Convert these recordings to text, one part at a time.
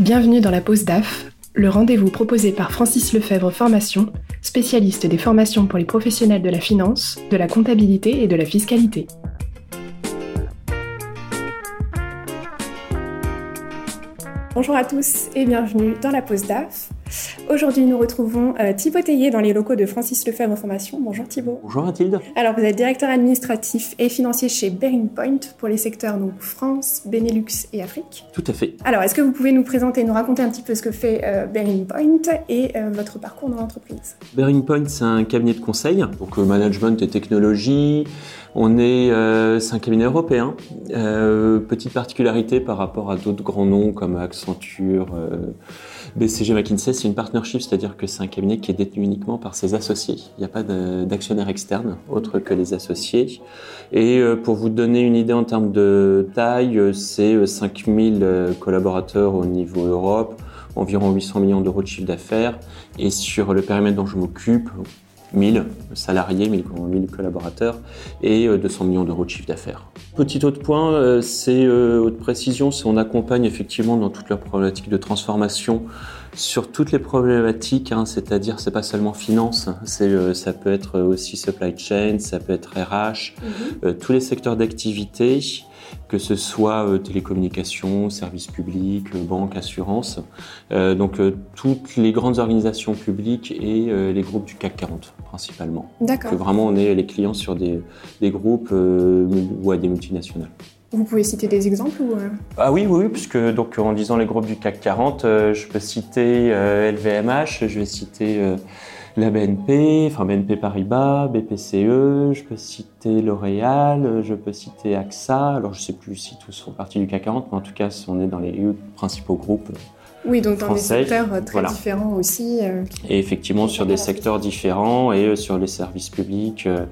Bienvenue dans la pause DAF, le rendez-vous proposé par Francis Lefebvre Formation, spécialiste des formations pour les professionnels de la finance, de la comptabilité et de la fiscalité. Bonjour à tous et bienvenue dans la pause DAF. Aujourd'hui, nous retrouvons euh, Thibaut Théier dans les locaux de Francis Lefebvre Formation. Bonjour Thibaut. Bonjour Mathilde. Alors, vous êtes directeur administratif et financier chez Bearing Point pour les secteurs donc France, Benelux et Afrique. Tout à fait. Alors, est-ce que vous pouvez nous présenter, nous raconter un petit peu ce que fait euh, Bearing Point et euh, votre parcours dans l'entreprise? Bearing Point, c'est un cabinet de conseil, donc management et technologie. On est, c'est un cabinet européen. petite particularité par rapport à d'autres grands noms comme Accenture. BCG McKinsey, c'est une partnership, c'est-à-dire que c'est un cabinet qui est détenu uniquement par ses associés. Il n'y a pas d'actionnaire externe autre que les associés. Et euh, pour vous donner une idée en termes de taille, c'est 5000 euh, collaborateurs au niveau Europe, environ 800 millions d'euros de chiffre d'affaires. Et sur le périmètre dont je m'occupe, 1000 salariés, 1000, collaborateurs et 200 euh, millions d'euros de chiffre d'affaires. Petit autre point, euh, c'est euh, haute précision, c'est on accompagne effectivement dans toutes leurs problématiques de transformation sur toutes les problématiques, hein, c'est-à-dire c'est pas seulement finance, c'est ça peut être aussi supply chain, ça peut être RH, mm-hmm. tous les secteurs d'activité que ce soit euh, télécommunications, services publics, euh, banques, assurances, euh, donc toutes les grandes organisations publiques et les groupes du CAC 40 principalement. D'accord. Que vraiment on est les clients sur des, des groupes ou à des multinationales. Vous pouvez citer des exemples ou Ah oui, oui, puisque donc en disant les groupes du CAC 40, je peux citer LVMH, je vais citer la BNP, enfin BNP Paribas, BPCE, je peux citer L'Oréal, je peux citer AXA. Alors je ne sais plus si tous font partie du CAC 40, mais en tout cas, on est dans les principaux groupes. Oui, donc dans des secteurs très différents aussi. Euh, et effectivement, sur des secteurs différents et euh, sur les services publics. Euh,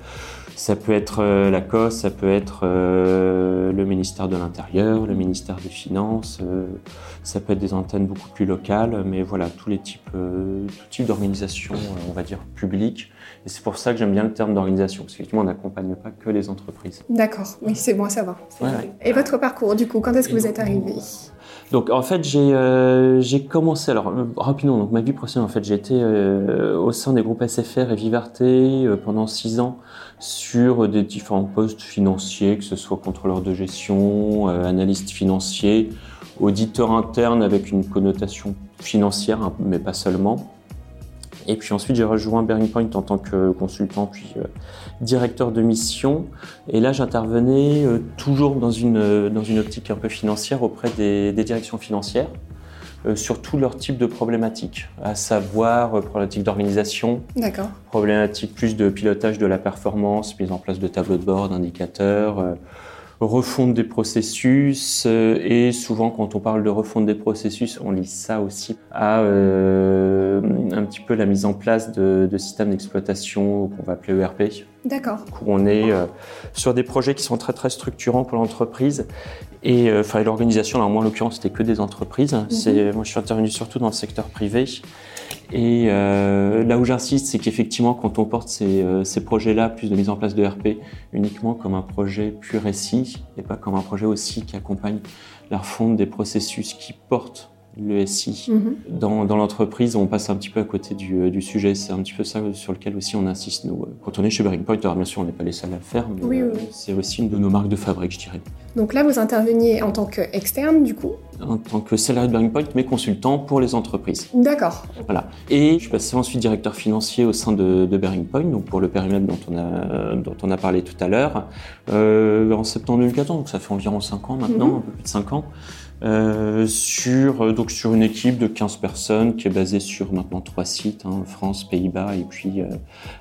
ça peut être la COS, ça peut être le ministère de l'Intérieur, le ministère des Finances, ça peut être des antennes beaucoup plus locales, mais voilà, tous les types, tout type d'organisations, on va dire, publiques. Et c'est pour ça que j'aime bien le terme d'organisation, parce qu'effectivement, on n'accompagne pas que les entreprises. D'accord, oui, c'est bon à savoir. Et votre parcours, du coup, quand est-ce que vous êtes arrivé donc en fait j'ai euh, commencé alors euh, rapidement donc ma vie professionnelle en fait j'ai été euh, au sein des groupes SFR et Vivarté pendant six ans sur des différents postes financiers que ce soit contrôleur de gestion, analyste financier, auditeur interne avec une connotation financière hein, mais pas seulement. Et puis ensuite, j'ai rejoint Bearing Point en tant que consultant, puis euh, directeur de mission. Et là, j'intervenais euh, toujours dans une, euh, dans une optique un peu financière auprès des, directions financières sur tout leur type de problématiques, à savoir problématiques d'organisation, problématiques plus de pilotage de la performance, mise en place de tableaux de bord, d'indicateurs, refonte des processus euh, et souvent quand on parle de refonte des processus, on lit ça aussi à euh, un petit peu la mise en place de, de systèmes d'exploitation qu'on va appeler ERP. D'accord. Où on est euh, sur des projets qui sont très très structurants pour l'entreprise et enfin l'organisation. Alors moi en l'occurrence c'était que des entreprises. Mhm. C'est moi je suis intervenu surtout dans le secteur privé. Et euh, là où j'insiste, c'est qu'effectivement, quand on porte ces, euh, ces projets-là, plus de mise en place de RP, uniquement comme un projet pur SI, et pas comme un projet aussi qui accompagne la refonte des processus qui portent le SI. Mhm. Dans, dans l'entreprise, on passe un petit peu à côté du, euh, du sujet. C'est un petit peu ça sur lequel aussi on insiste, nous. Quand on est chez Bearing Point, alors bien sûr, on n'est pas les seuls à le faire, mais euh, c'est aussi une de nos marques de fabrique, je dirais. Donc là, vous interveniez en tant qu'externe, du coup? En tant que salarié de Bearing Point, mais consultant pour les entreprises. D'accord. Voilà. Et je suis passé ensuite directeur financier au sein de, de Bearing Point, donc pour le périmètre dont on a, dont on a parlé tout à l'heure, euh, en septembre 2014, donc ça fait environ 5 ans maintenant, mhm. un peu plus de 5 ans. Euh, sur, euh, donc sur une équipe de 15 personnes qui est basée sur maintenant trois sites, hein, France, Pays-Bas et puis euh,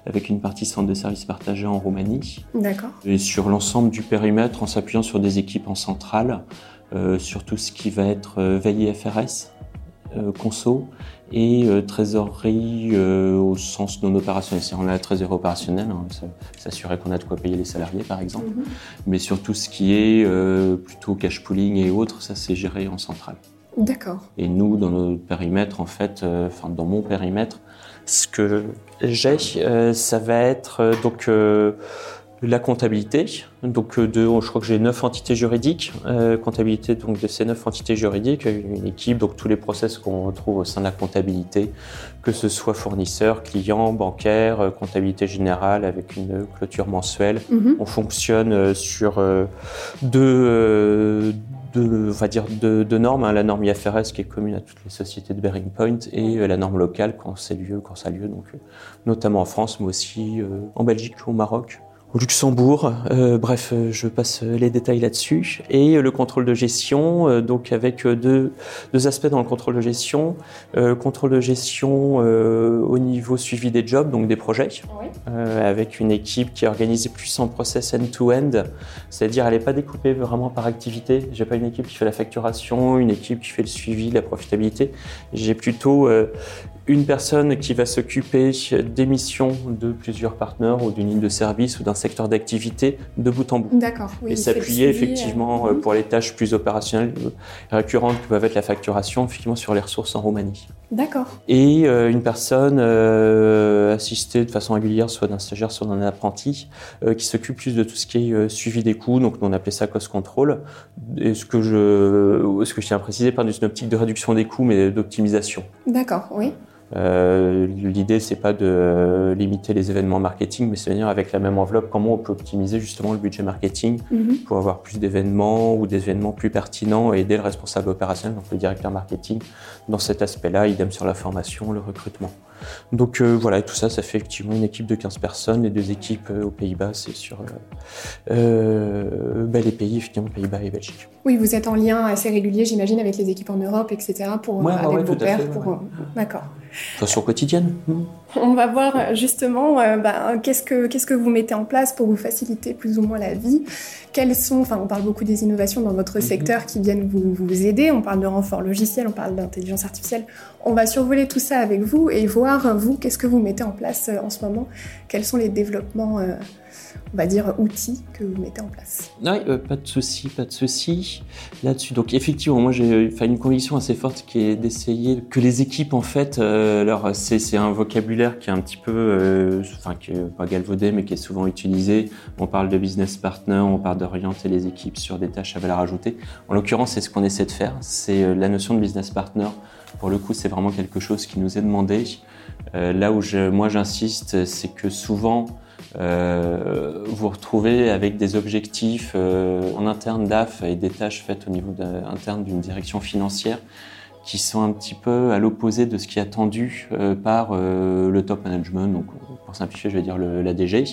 avec une partie centre de services partagés en Roumanie. D'accord. Et sur l'ensemble du périmètre en s'appuyant sur des équipes en centrale, sur tout ce qui va être veille FRS, conso et euh, trésorerie euh, au sens non opérationnel. C'est-à-dire on a la trésorerie opérationnelle, hein, s'assurer qu'on a de quoi payer les salariés par exemple, mhm. mais sur tout ce qui est euh, plutôt cash pooling et autres, ça c'est géré en centrale. D'accord. Et nous, dans notre périmètre, en fait, enfin dans mon périmètre, ce que j'ai, ça va être donc la comptabilité, donc euh, de, je crois que j'ai neuf entités juridiques, euh, comptabilité donc de ces neuf entités juridiques, une équipe, donc tous les process qu'on retrouve au sein de la comptabilité, que ce soit fournisseur, client, bancaire, euh, comptabilité générale avec une clôture mensuelle. Mhm. On fonctionne sur deux, deux, on va dire deux, deux normes, hein, la norme IFRS qui est commune à toutes les sociétés de Bearing Point et la norme locale quand c'est lieu, quand ça a lieu, donc notamment en France, mais aussi en Belgique, au Maroc au Luxembourg. Euh, bref, euh, je passe les détails là-dessus. Et euh, le contrôle de gestion, donc avec deux, deux, aspects dans le contrôle de gestion. contrôle de gestion au niveau suivi des jobs, donc des projets, avec une équipe qui est organisée plus en process end-to-end, c'est-à-dire elle n'est pas découpée vraiment par activité. J'ai pas une équipe qui fait la facturation, une équipe qui fait le suivi, la profitabilité. J'ai plutôt une personne qui va s'occuper des missions de plusieurs partenaires ou d'une ligne de service ou d'un secteur d'activité de bout en bout. D'accord. et s'appuyer effectivement euh, pour les tâches plus opérationnelles euh, récurrentes qui peuvent être la facturation, effectivement sur les ressources en Roumanie. D'accord. Et euh, une personne assistée de façon régulière, soit d'un stagiaire, soit d'un apprenti, qui s'occupe plus de tout ce qui est suivi des coûts. Donc on appelait ça cost control. Et ce que je, ce que je tiens à préciser, pas d'une optique de réduction des coûts, mais d'optimisation. D'accord. Oui. Euh, L'idée, c'est pas de euh, limiter les événements marketing, mais c'est venir avec la même enveloppe comment on peut optimiser justement le budget marketing Mhm. pour avoir plus d'événements ou des événements plus pertinents et aider le responsable opérationnel, donc le directeur marketing, dans cet aspect-là, idem sur la formation, le recrutement. Donc euh, voilà, tout ça, ça fait effectivement une équipe de 15 personnes, les deux équipes euh, aux Pays-Bas, c'est sur ben, les pays, effectivement, Pays-Bas et Belgique. Oui, vous êtes en lien assez régulier, j'imagine, avec les équipes en Europe, etc. pour Ouais, avec ouais, vos pairs. fait, pour... ouais. D'accord. Façon quotidienne. On va voir justement euh, ben, qu'est-ce que qu'est-ce que vous mettez en place pour vous faciliter plus ou moins la vie? Quelles sont, enfin, on parle beaucoup des innovations dans votre Mhm. secteur qui viennent vous, vous aider. On parle de renfort logiciel, on parle d'intelligence artificielle. On va survoler tout ça avec vous et voir vous qu'est-ce que vous mettez en place euh, en ce moment? Quels sont les développements, euh, on va dire outils que vous mettez en place. Oui, euh, pas de souci, pas de souci là-dessus. Donc effectivement, moi j'ai enfin, une conviction assez forte qui est d'essayer que les équipes en fait, euh, alors c'est c'est un vocabulaire qui est un petit peu, euh, enfin qui est pas galvaudé mais qui est souvent utilisé. On parle de business partner, on parle d'orienter les équipes sur des tâches à valeur ajoutée. En l'occurrence, c'est ce qu'on essaie de faire. C'est euh, la notion de business partner. Pour le coup, c'est vraiment quelque chose qui nous est demandé. Euh, là où moi j'insiste, c'est que souvent euh, vous retrouvez avec des objectifs euh, en interne DAF et des tâches faites au niveau interne d'une direction financière qui sont un petit peu à l'opposé de ce qui est attendu euh, par euh, le top management, donc pour simplifier, je vais dire le, la DG.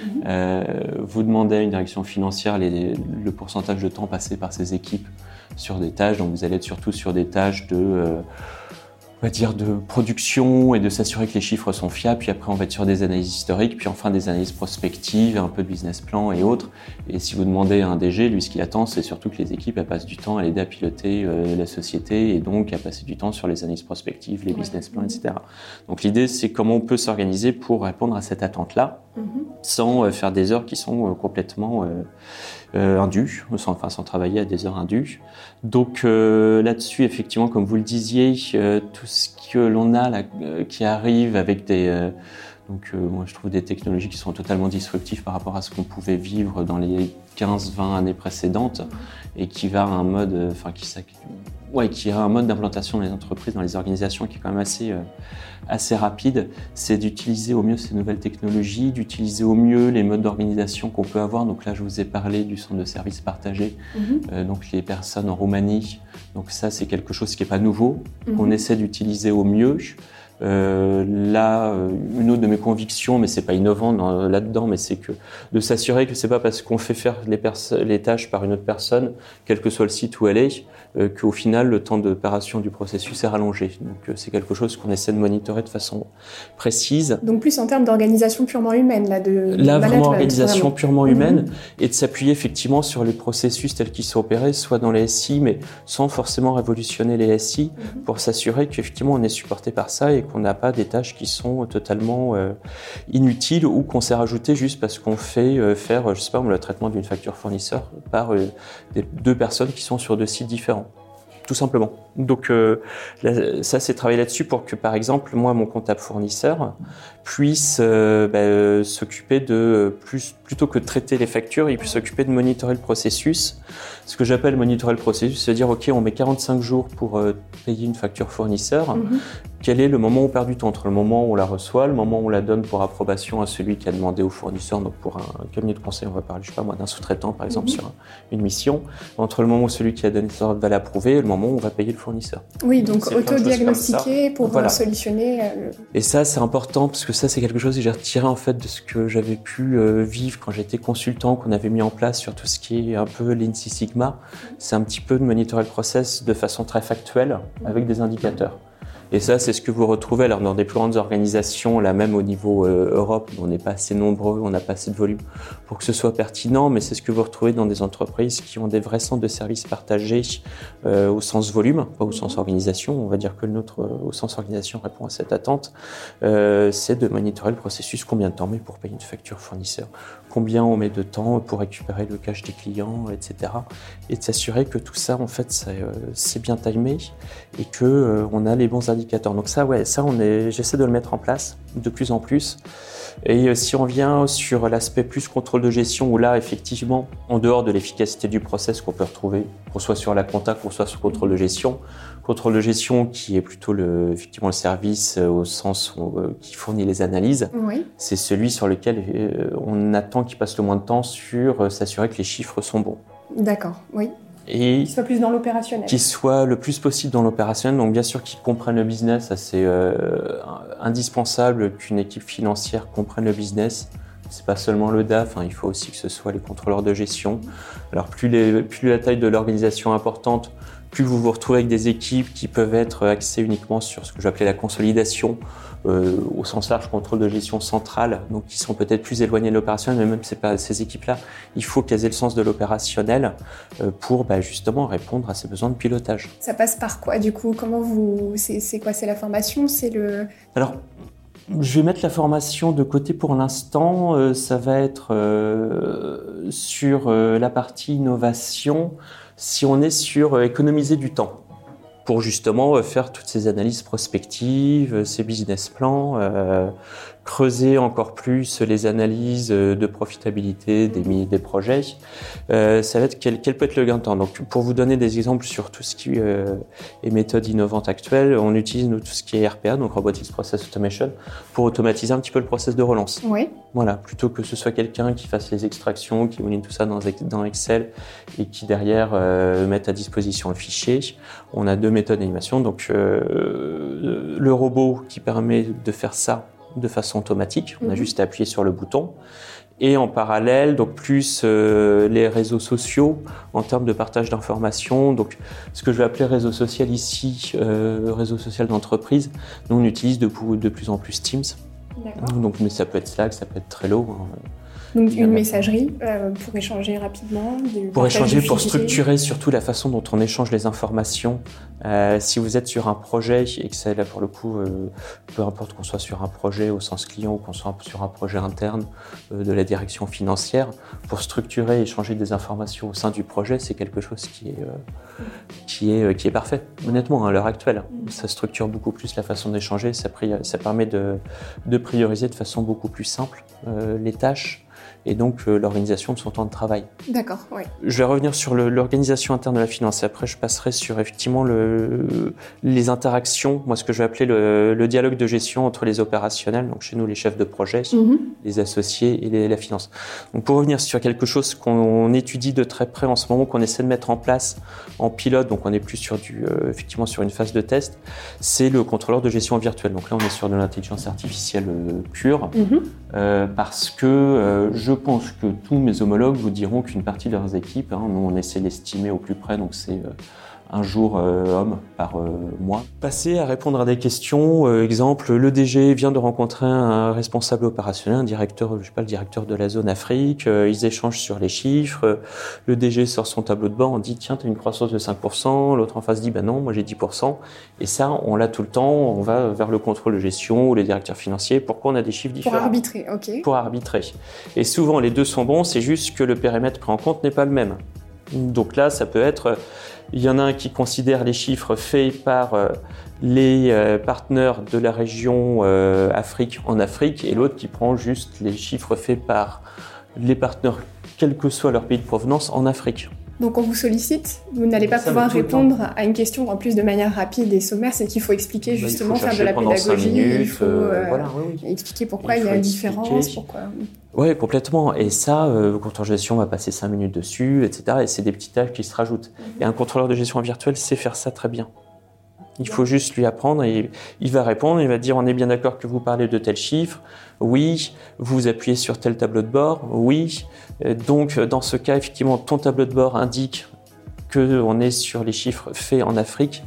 Mhm. Euh, vous demandez à une direction financière les- le pourcentage de temps passé par ses équipes sur des tâches, donc vous allez être surtout sur des tâches de euh, on va dire de production et de s'assurer que les chiffres sont fiables. Puis après, on va être sur des analyses historiques, puis enfin des analyses prospectives, un peu de business plan et autres. Et si vous demandez à un DG, lui, ce qu'il attend, c'est surtout que les équipes elles passent du temps à l'aider à piloter euh, la société et donc à passer du temps sur les analyses prospectives, les Ouais. business plans, etc. Donc l'idée, c'est comment on peut s'organiser pour répondre à cette attente-là Mhm. sans euh, faire des heures qui sont euh, complètement euh, indues, sans, enfin sans travailler à des heures indues. Donc euh, là-dessus, effectivement, comme vous le disiez, euh, tout ce que l'on a euh, qui arrive avec des... donc moi je trouve des technologies qui sont totalement disruptives par rapport à ce qu'on pouvait vivre dans les 15-20 années précédentes et qui va à un mode, enfin qui, ouais, qui a un mode d'implantation dans les entreprises, dans les organisations qui est quand même assez, euh, assez rapide, c'est d'utiliser au mieux ces nouvelles technologies, d'utiliser au mieux les modes d'organisation qu'on peut avoir. Donc là, je vous ai parlé du centre de services partagé, Mhm. euh, donc les personnes en Roumanie. Donc ça, c'est quelque chose qui n'est pas nouveau, Mhm. qu'on essaie d'utiliser au mieux. Euh, là, euh, une autre de mes convictions, mais c'est pas innovant dans- là-dedans, mais c'est que de s'assurer que c'est pas parce qu'on fait faire les, tâches par une autre personne, quel que soit le site où elle est, euh, qu'au final le temps d'opération du processus est rallongé. Donc euh, c'est quelque chose qu'on essaie de monitorer de façon précise. Donc plus en termes d'organisation purement humaine, là, de de Là, vraiment organisation vraiment. purement Mhm. humaine et de s'appuyer effectivement sur les processus tels qu'ils sont opérés, soit dans les SI, mais sans forcément révolutionner les SI, Mhm. pour s'assurer qu'effectivement on est supporté par ça et qu'on n'a pas des tâches qui sont totalement euh, inutiles ou qu'on s'est rajouté juste parce qu'on fait euh, faire, je sais pas, le traitement d'une facture fournisseur par euh, deux personnes qui sont sur deux sites différents. tout simplement. Donc euh, ça, c'est travailler là-dessus pour que, par exemple, moi, mon comptable fournisseur puisse euh, bah, euh, s'occuper de plus plutôt que de traiter les factures, il puisse s'occuper de monitorer le processus. Ce que j'appelle monitorer le processus, c'est dire ok, on met 45 jours pour payer une facture fournisseur. Mhm. Quel est le moment où on perd du temps entre le moment où on la reçoit, le moment où on la donne pour approbation à celui qui a demandé au fournisseur, donc pour un cabinet de conseil, on va parler, je sais pas moi, d'un sous-traitant par exemple mhm. sur une mission, entre le moment où celui qui a donné l'ordre va l'approuver et le moment où on va payer le fournisseur. Oui, donc auto-diagnostiquer pour euh, solutionner. Euh, et ça, c'est important parce que ça, c'est quelque chose que j'ai retiré en fait de ce que j'avais pu euh, vivre quand j'étais consultant, qu'on avait mis en place sur tout ce qui est un peu l'INSI Sigma. C'est un petit peu de monitorer le process de façon très factuelle avec des indicateurs. Et ça, c'est ce que vous retrouvez alors dans des plus grandes organisations, là même au niveau euh, Europe, on n'est pas assez nombreux, on n'a pas assez de volume pour que ce soit pertinent, mais c'est ce que vous retrouvez dans des entreprises qui ont des vrais centres de services partagés euh, au sens volume, pas au sens organisation. On va dire que le nôtre, euh, au sens organisation, répond à cette attente. C'est de monitorer le processus, combien de temps met pour payer une facture fournisseur, combien on met de temps pour récupérer le cash des clients, etc. Et de s'assurer que tout ça, en fait, c'est bien timé et que on a les bons donc ça, ouais, ça, on est, j'essaie de le mettre en place de plus en plus. Et euh, si on vient sur l'aspect plus contrôle de gestion, où là, effectivement, en dehors de l'efficacité du process qu'on peut retrouver, qu'on soit sur la compta, qu'on soit sur contrôle de gestion, contrôle de gestion qui est plutôt le, effectivement le service euh, au sens euh, qui fournit les analyses, c'est celui sur lequel on attend qu'il passe le moins de temps sur s'assurer que les chiffres sont bons. D'accord, oui et qui soit plus dans l'opérationnel. Qui soit le plus possible dans l'opérationnel. Donc bien sûr qu'ils comprennent le business, c'est euh, indispensable qu'une équipe financière comprenne le business. C'est pas seulement le DAF, hein, il faut aussi que ce soit les contrôleurs de gestion. Alors plus, les, plus la taille de l'organisation est importante, plus vous vous retrouvez avec des équipes qui peuvent être axées uniquement sur ce que j'appelais la consolidation, euh, au sens large contrôle de gestion centrale, donc qui sont peut-être plus éloignés de l'opérationnel, mais même ces, ces équipes-là, il faut qu'elles aient le sens de l'opérationnel euh, pour bah, justement répondre à ces besoins de pilotage. Ça passe par quoi du coup? Comment vous C'est quoi? C'est la formation? C'est le Alors. Je vais mettre la formation de côté pour l'instant. Euh, ça va être sur la partie innovation. Si on est sur économiser du temps, pour justement euh, faire toutes ces analyses prospectives, euh, ces business plans, euh, creuser encore plus les analyses de profitabilité des, des projets. Euh, ça va être quel, quel, peut être le gain de temps. Donc, pour vous donner des exemples sur tout ce qui euh, est méthode innovante actuelle, on utilise nous, tout ce qui est RPA, donc Robotics Process Automation, pour automatiser un petit peu le process de relance. Oui. Voilà, plutôt que ce soit quelqu'un qui fasse les extractions, qui mouline tout ça dans, dans Excel et qui derrière euh, mette à disposition le fichier. On a deux méthodes d'animation. Donc, euh, le robot qui permet de faire ça de façon automatique. On a mhm. juste à appuyer sur le bouton. Et en parallèle, donc plus euh, les réseaux sociaux en termes de partage d'informations. Donc, ce que je vais appeler réseau social ici, euh, réseau social d'entreprise. Nous, on utilise de, de, plus en plus Teams. Donc, mais ça peut être Slack, ça peut être Trello. Hein. Donc une messagerie euh, pour échanger rapidement. Pour échanger, pour structurer surtout la façon dont on échange les informations. Euh, si vous êtes sur un projet et que c'est là pour le coup, euh, peu importe qu'on soit sur un projet au sens client ou qu'on soit sur un projet interne de la direction financière, pour structurer et échanger des informations au sein du projet, c'est quelque chose qui est, qui est, qui est parfait. Honnêtement, à l'heure actuelle, ça structure beaucoup plus la façon d'échanger, ça, ça permet de, de prioriser de façon beaucoup plus simple les tâches et donc euh, l'organisation de son temps de travail. D'accord, oui. Je vais revenir sur l'organisation interne de la finance et après je passerai sur effectivement le, les interactions, moi ce que je vais appeler le, dialogue de gestion entre les opérationnels, donc chez nous les chefs de projet, mhm. les associés et la finance. Donc pour revenir sur quelque chose qu'on étudie de très près en ce moment, qu'on essaie de mettre en place en pilote, donc on est plus sur du, euh, effectivement sur une phase de test, c'est le contrôleur de gestion virtuelle. Donc là on est sur de l'intelligence artificielle euh, pure, mhm. parce que je pense que tous mes homologues vous diront qu'une partie de leurs équipes, hein, nous on essaie d'estimer au plus près, donc c'est euh, un jour euh, homme par euh, mois. Passer à répondre à des questions, euh, exemple, le DG vient de rencontrer un responsable opérationnel, un directeur, je sais pas, le directeur de la zone Afrique, ils échangent sur les chiffres, le DG sort son tableau de bord, on dit tiens, tu as une croissance de 5%, l'autre en face dit ben non, moi j'ai 10%, et ça, on l'a tout le temps, on va vers le contrôle de gestion ou les directeurs financiers, pourquoi on a des chiffres différents? Pour arbitrer, ok. Pour arbitrer. Et souvent les deux sont bons, c'est juste que le périmètre pris en compte n'est pas le même. Donc là, ça peut être, il y en a un qui considère les chiffres faits par les partenaires de la région Afrique en Afrique et l'autre qui prend juste les chiffres faits par les partenaires, quel que soit leur pays de provenance, en Afrique. Donc on vous sollicite, vous n'allez pas pouvoir répondre à une question en plus de manière rapide et sommaire, c'est qu'il faut expliquer bah, justement, faire de la pédagogie, il faut euh, euh, expliquer pourquoi il, y a une différence, pourquoi... Oui, complètement. Et ça, euh, le contrôleur de gestion va passer 5 minutes dessus, etc. Et c'est des petites tâches qui se rajoutent. Et un contrôleur de gestion virtuelle sait faire ça très bien. Il faut juste lui apprendre et il va répondre, il va dire on est bien d'accord que vous parlez de tel chiffre, oui, vous appuyez sur tel tableau de bord, oui. Euh, donc dans ce cas, effectivement, ton tableau de bord indique qu'on est sur les chiffres faits en Afrique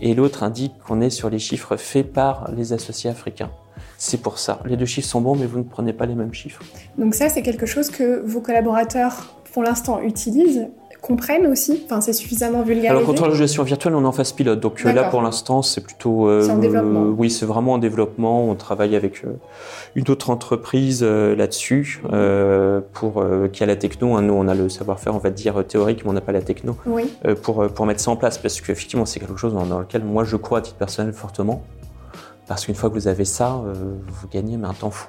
et l'autre indique qu'on est sur les chiffres faits par les associés africains. C'est pour ça. Les deux chiffres sont bons, mais vous ne prenez pas les mêmes chiffres. Donc ça, c'est quelque chose que vos collaborateurs, pour l'instant, utilisent comprennent aussi Enfin, c'est suffisamment vulgarisé Alors, contrôle de gestion virtuelle, on est en phase pilote. Donc euh, là, pour l'instant, c'est plutôt... Euh, en développement. oui, c'est vraiment en développement. On travaille avec euh, une autre entreprise là-dessus pour qui a la techno. Hein. Nous, on a le savoir-faire, on va dire, théorique, mais on n'a pas la techno. Oui. pour, pour mettre ça en place. Parce qu'effectivement, c'est quelque chose dans, lequel moi, je crois à titre personnel fortement. Parce qu'une fois que vous avez ça, vous gagnez mais un temps fou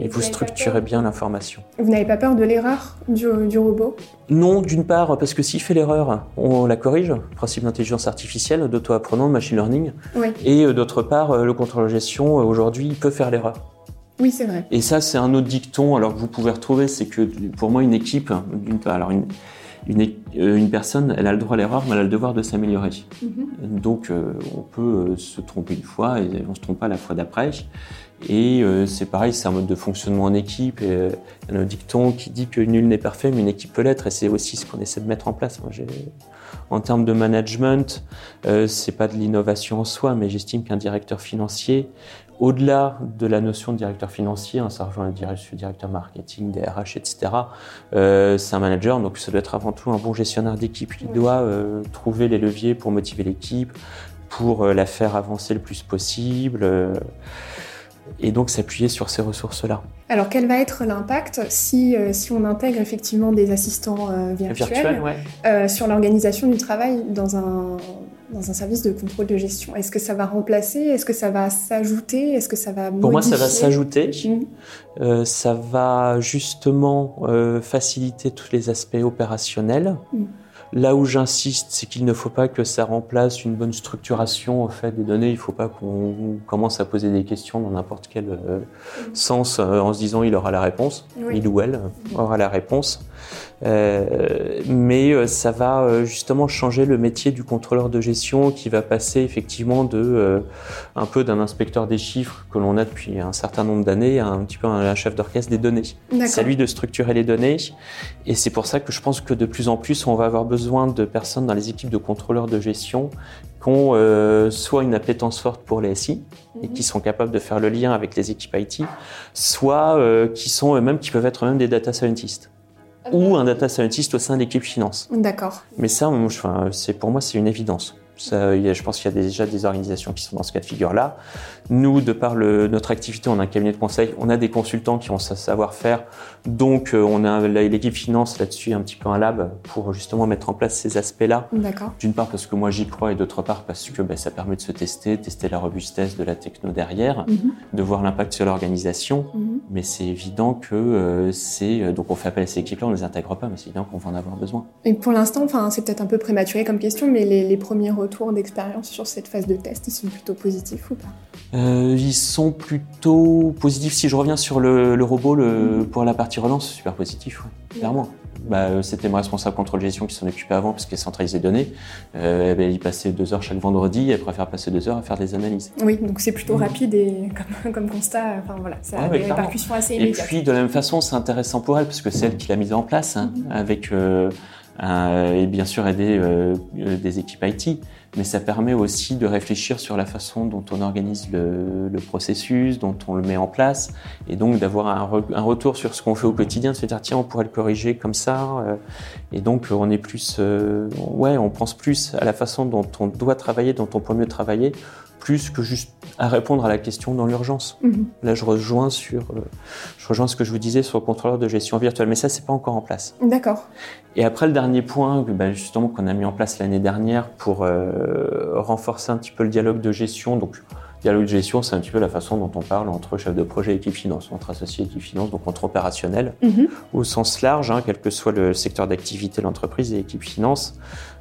et vous, structurez bien l'information. Vous n'avez pas peur de l'erreur du, robot? Non, d'une part, parce que s'il fait l'erreur, on la corrige, principe d'intelligence artificielle, d'auto-apprenant, machine learning. Et euh, d'autre part, euh, le contrôle de gestion, euh, aujourd'hui, peut faire l'erreur. Oui, c'est vrai. Et ça, c'est un autre dicton alors que vous pouvez retrouver, c'est que pour moi, une équipe, d'une part, alors une, une, personne, elle a le droit à l'erreur, mais elle a le devoir de s'améliorer. Mhm. Donc, on peut se tromper une fois et on ne se trompe pas la fois d'après. Et euh, c'est pareil, c'est un mode de fonctionnement en équipe. Et, euh, il y a un dicton qui dit que nul n'est parfait, mais une équipe peut l'être. Et c'est aussi ce qu'on essaie de mettre en place. Moi, en termes de management, euh, c'est pas de l'innovation en soi, mais j'estime qu'un directeur financier, au-delà de la notion de directeur financier, hein, ça rejoint le directeur marketing, DRH, etc., euh, c'est un manager, donc ça doit être avant tout un bon gestionnaire d'équipe. Il doit euh, trouver les leviers pour motiver l'équipe, pour la faire avancer le plus possible et donc s'appuyer sur ces ressources-là. Alors quel va être l'impact si, euh, si on intègre effectivement des assistants euh, virtuels euh, sur l'organisation du travail dans un, dans un service de contrôle de gestion? Est-ce que ça va remplacer? Est-ce que ça va s'ajouter? Est-ce que ça va Pour moi, ça va s'ajouter. Mmh. ça va justement faciliter tous les aspects opérationnels. Mmh. Là où j'insiste, c'est qu'il ne faut pas que ça remplace une bonne structuration au fait des données. Il ne faut pas qu'on commence à poser des questions dans n'importe quel euh, sens euh, en se disant il aura la réponse, il ou elle aura la réponse. Euh, mais euh, ça va euh, justement changer le métier du contrôleur de gestion qui va passer effectivement de un peu d'un inspecteur des chiffres que l'on a depuis un certain nombre d'années à un petit peu un chef d'orchestre des données. C'est à lui de structurer les données et c'est pour ça que je pense que de plus en plus on va avoir besoin de personnes dans les équipes de contrôleurs de gestion qui ont soit une appétence forte pour les SI et qui sont capables de faire le lien avec les équipes IT, soit qui sont eux-mêmes qui peuvent être même des data scientists ou un data scientist au sein de l'équipe finance. D'accord. Mais ça, c'est pour moi, c'est une évidence. Je pense qu'il y a déjà des organisations qui sont dans ce cas de figure-là. Nous, de par notre activité, on a un cabinet de conseil, on a des consultants qui ont ce savoir-faire. Donc, euh, on a l'équipe finance là-dessus, un petit peu un lab pour justement mettre en place ces aspects-là. D'une part parce que moi j'y crois et d'autre part parce que ben, ça permet de se tester, tester la robustesse de la techno derrière, mhm. de voir l'impact sur l'organisation. Mhm. Mais c'est évident que euh, c'est euh, donc on fait appel à ces équipes-là, on les intègre pas, mais c'est évident qu'on va en avoir besoin. Et pour l'instant, enfin c'est peut-être un peu prématuré comme question, mais les, les premiers retours d'expérience sur cette phase de test, ils sont plutôt positifs ou pas euh, ils sont plutôt positifs. Si je reviens sur le, robot le, pour la partie relance, super positif, clairement. Bah, c'était mon responsable contrôle gestion qui s'en occupait avant parce qu'elle centralisait les données. Euh, il passait deux heures chaque vendredi et elle préfère passer deux heures à faire des analyses. Oui, donc c'est plutôt rapide et comme, comme constat, enfin voilà, ça a des répercussions assez immédiates. Et puis de la même façon, c'est intéressant pour elle parce que c'est elle qui l'a mise en place hein, mhm. avec euh, et bien sûr aider euh, des équipes IT mais ça permet aussi de réfléchir sur la façon dont on organise le, processus, dont on le met en place, et donc d'avoir un, retour sur ce qu'on fait au quotidien, de se dire tiens on pourrait le corriger comme ça, euh, et donc on est plus, euh, ouais, on pense plus à la façon dont on doit travailler, dont on peut mieux travailler, plus que juste à répondre à la question dans l'urgence. Mhm. Là, je rejoins sur, euh, je rejoins ce que je vous disais sur le contrôleur de gestion virtuelle, mais ça, c'est pas encore en place. D'accord. Et après, le dernier point, ben, justement, qu'on a mis en place l'année dernière pour euh, renforcer un petit peu le dialogue de gestion. Donc, dialogue de gestion, c'est un petit peu la façon dont on parle entre chef de projet et équipe finance, entre associé et équipe finance, donc entre opérationnel, mhm. au sens large, hein, quel que soit le secteur d'activité de l'entreprise et équipe finance.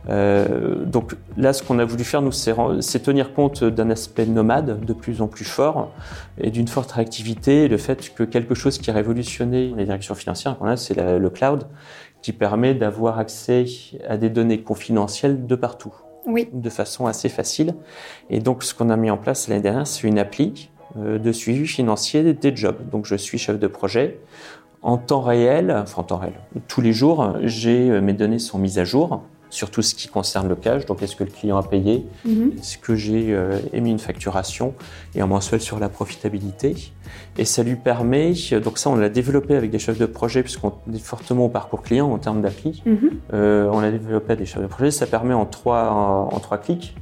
Euh, donc là, ce qu'on a voulu faire, nous, c'est tenir compte d'un aspect nomade de plus en plus fort et d'une forte réactivité, le fait que quelque chose qui a révolutionné les directions financières qu'on a, c'est le cloud, qui permet d'avoir accès à des données confidentielles de partout, oui. de façon assez facile. Et donc, ce qu'on a mis en place l'année dernière, c'est une appli euh, de suivi financier des jobs. Donc, je suis chef de projet. En temps réel, enfin en temps réel, tous les jours, j'ai euh, mes données sont mises à jour sur tout ce qui concerne le cash. Donc, est-ce que le client a payé? Mhm. Est-ce que j'ai euh, émis une facturation? Et un mensuel sur la profitabilité. Et ça lui permet, donc ça, on l'a développé avec des chefs de projet, puisqu'on est fortement au parcours client en termes d'appli. Mhm. Euh, on l'a développé avec des chefs de projet. Ça permet en trois, en trois clics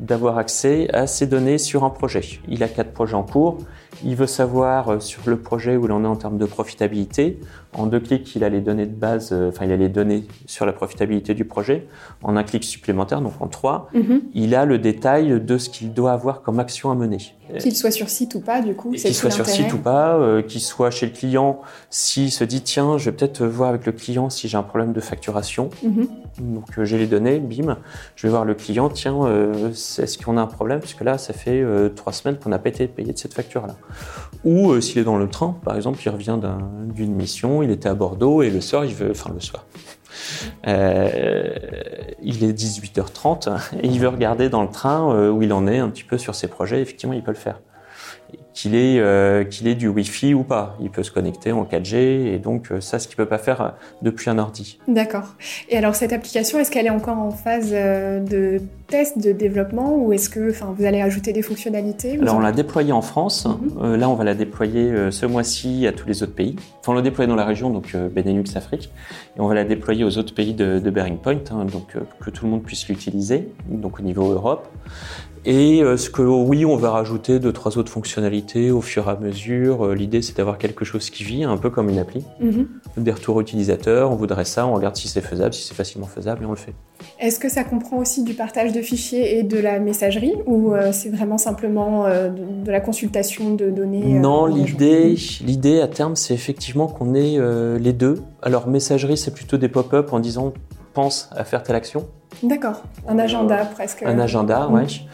d'avoir accès à ces données sur un projet. Il a quatre projets en cours. Il veut savoir euh, sur le projet où il en est en termes de profitabilité. En deux clics, il a les données de base, euh, enfin, il a les données sur la profitabilité du projet. En un clic supplémentaire, donc en trois, mhm. il a le détail de ce qu'il doit avoir comme action à mener. Qu'il soit sur site ou pas, du coup, c'est Qu'il soit sur site ou pas, euh, qu'il soit chez le client, s'il se dit, tiens, je vais peut-être voir avec le client si j'ai un problème de facturation. Mhm. Donc, j'ai les données, bim, je vais voir le client, tiens, est-ce qu'on a un problème? Puisque là, ça fait trois semaines qu'on n'a pas été payé de cette facture-là. Ou euh, s'il est dans le train, par exemple, il revient d'une mission, il était à Bordeaux et le soir, il veut, enfin le soir, euh, il est 18h30 et il veut regarder dans le train euh, où il en est un petit peu sur ses projets. Effectivement, il peut le faire qu'il ait, euh, qu'il ait du Wi-Fi ou pas. Il peut se connecter en 4G et donc euh, ça, ce qu'il peut pas faire euh, depuis un ordi. D'accord. Et alors cette application, est-ce qu'elle est encore en phase de test, de développement ou est-ce que, vous allez ajouter des fonctionnalités Alors on l'a déployée en France. Mhm. là, on va la déployer ce mois-ci à tous les autres pays. Enfin, on l'a déployée dans la région, donc Benelux, Afrique, et on va la déployer aux autres pays de, de Bearing Point, hein, donc que tout le monde puisse l'utiliser, donc au niveau Europe. Et euh, ce que oui, on va rajouter deux trois autres fonctionnalités au fur et à mesure. Euh, l'idée, c'est d'avoir quelque chose qui vit, un peu comme une appli. Mhm. Des retours utilisateurs, on voudrait ça, on regarde si c'est faisable, si c'est facilement faisable, et on le fait. Est-ce que ça comprend aussi du partage de fichiers et de la messagerie, ou euh, c'est vraiment simplement de, la consultation de données Non, l'idée, l'idée à terme, c'est effectivement qu'on ait les deux. Alors messagerie, c'est plutôt des pop-up en disant pense à faire telle action. D'accord, un agenda presque. Un agenda, oui.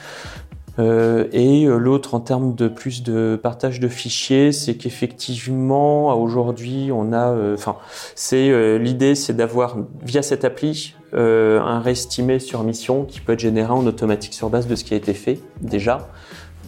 Euh, et euh, l'autre, en termes de plus de partage de fichiers, c'est qu'effectivement, aujourd'hui, on a, euh, enfin, c'est l'idée, c'est d'avoir via cette appli un réestimé sur mission qui peut être généré en automatique sur base de ce qui a été fait déjà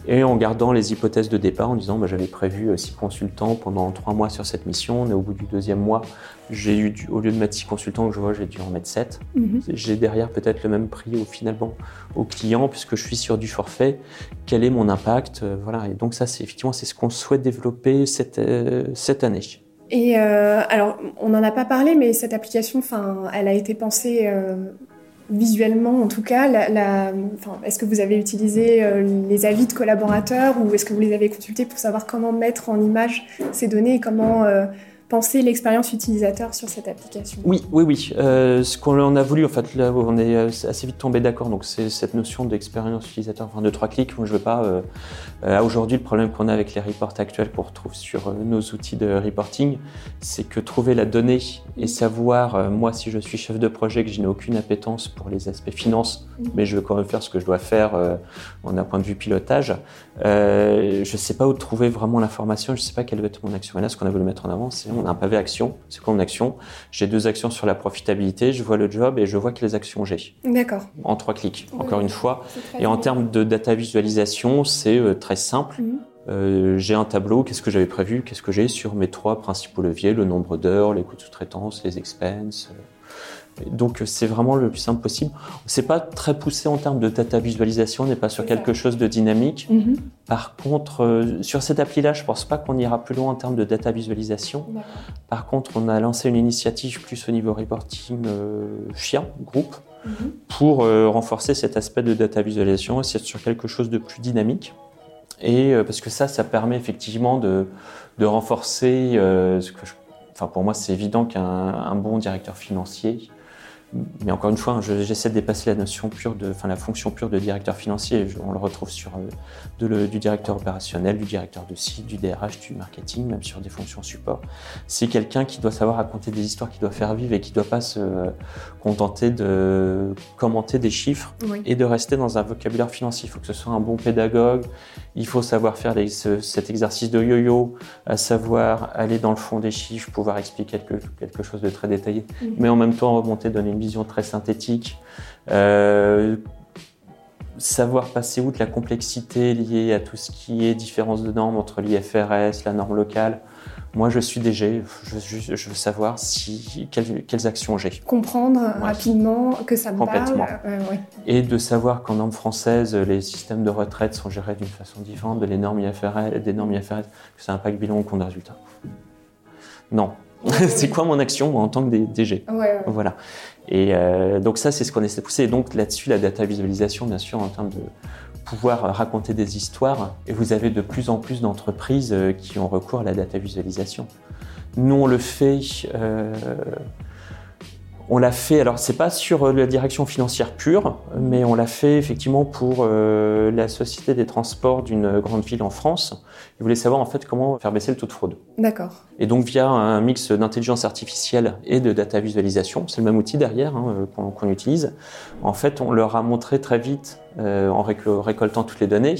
et en gardant les hypothèses de départ en disant bah, j'avais prévu euh, six consultants pendant trois mois sur cette mission, on est au bout du deuxième mois, j'ai eu au lieu de mettre six consultants, je vois j'ai dû en mettre sept. Mhm. J'ai derrière peut-être le même prix au finalement au client puisque je suis sur du forfait. Quel est mon impact euh, Voilà. Et donc ça c'est effectivement c'est ce qu'on souhaite développer cette euh, cette année. Et alors, on n'en a pas parlé, mais cette application, enfin, elle a été pensée visuellement en tout cas, est-ce que vous avez utilisé euh, les avis de collaborateurs ou est-ce que vous les avez consultés pour savoir comment mettre en image ces données et comment euh, penser l'expérience utilisateur sur cette application Oui, oui, oui. Euh, ce qu'on a voulu, en fait, là, on est assez vite tombé d'accord. Donc, c'est cette notion d'expérience utilisateur, enfin, de trois clics. Je veux pas. Euh, Aujourd'hui, le problème qu'on a avec les reports actuels qu'on retrouve sur euh, nos outils de reporting, c'est que trouver la donnée et savoir, euh, moi, si je suis chef de projet, que je n'ai aucune appétence pour les aspects finance, mais je veux quand même faire ce que je dois faire euh, en un point de vue pilotage, je ne sais pas où trouver vraiment l'information. Je ne sais pas quelle va être mon action. Et là, ce qu'on a voulu mettre en avant, c'est un pavé action. C'est quoi mon action? J'ai deux actions sur la profitabilité, je vois le job et je vois quelles actions j'ai. D'accord. En trois clics, encore une fois. Et en termes de data visualisation, c'est euh, très simple. Mhm. Euh, j'ai un tableau, qu'est-ce que j'avais prévu, qu'est-ce que j'ai sur mes trois principaux leviers, le nombre d'heures, les coûts de sous-traitance, les expenses, Donc c'est vraiment le plus simple possible. C'est pas très poussé en termes de data visualisation, on n'est pas sur quelque chose de dynamique. Mm-hmm. Par contre, euh, sur cette appli-là, je pense pas qu'on ira plus loin en termes de data visualisation. Par contre, on a lancé une initiative plus au niveau reporting euh, chien, groupe, mm-hmm. pour euh, renforcer cet aspect de data visualisation et c'est sur quelque chose de plus dynamique. Et parce que ça, ça permet effectivement de, de renforcer ce que je Enfin, pour moi, c'est évident qu'un bon directeur financier mais encore une fois, hein, j'essaie de dépasser la notion pure de, enfin la fonction pure de directeur financier. On le retrouve sur euh, du directeur opérationnel, du directeur de site, du DRH, du marketing, même sur des fonctions support. C'est quelqu'un qui doit savoir raconter des histoires, qui doit faire vivre et qui ne doit pas se contenter de commenter des chiffres et de rester dans un vocabulaire financier. Il faut que ce soit un bon pédagogue. Il faut savoir faire cet exercice de yo-yo, à savoir aller dans le fond des chiffres, pouvoir expliquer quelque, quelque chose de très détaillé, mais en même temps remonter, donner une vision très synthétique. Euh, savoir passer outre la complexité liée à tout ce qui est différence de normes entre l'IFRS, la norme locale. Moi, je suis DG, je, veux savoir si, quelles, actions j'ai. Comprendre rapidement que ça me Complètement. parle. Euh, Et de savoir qu'en normes françaises, les systèmes de retraite sont gérés d'une façon différente de les normes IFRS, des normes IFRS, que ça impacte bilan ou compte de résultat. Non. c'est quoi mon action en tant que DG Voilà. Et euh, donc ça, c'est ce qu'on essaie de pousser. Et donc là-dessus, la data visualisation, bien sûr, en termes de pouvoir raconter des histoires. Et vous avez de plus en plus d'entreprises euh, qui ont recours à la data visualisation. Nous, on le fait euh, on l'a fait, alors c'est pas sur euh, la direction financière pure, mais on l'a fait effectivement pour euh, la Société des Transports d'une grande ville en France. Ils voulaient savoir en fait comment faire baisser le taux de fraude. D'accord. Et donc via un mix d'intelligence artificielle et de data visualisation, c'est le même outil derrière hein, euh, qu'on utilise. En fait, on leur a montré très vite, en récoltant toutes les données,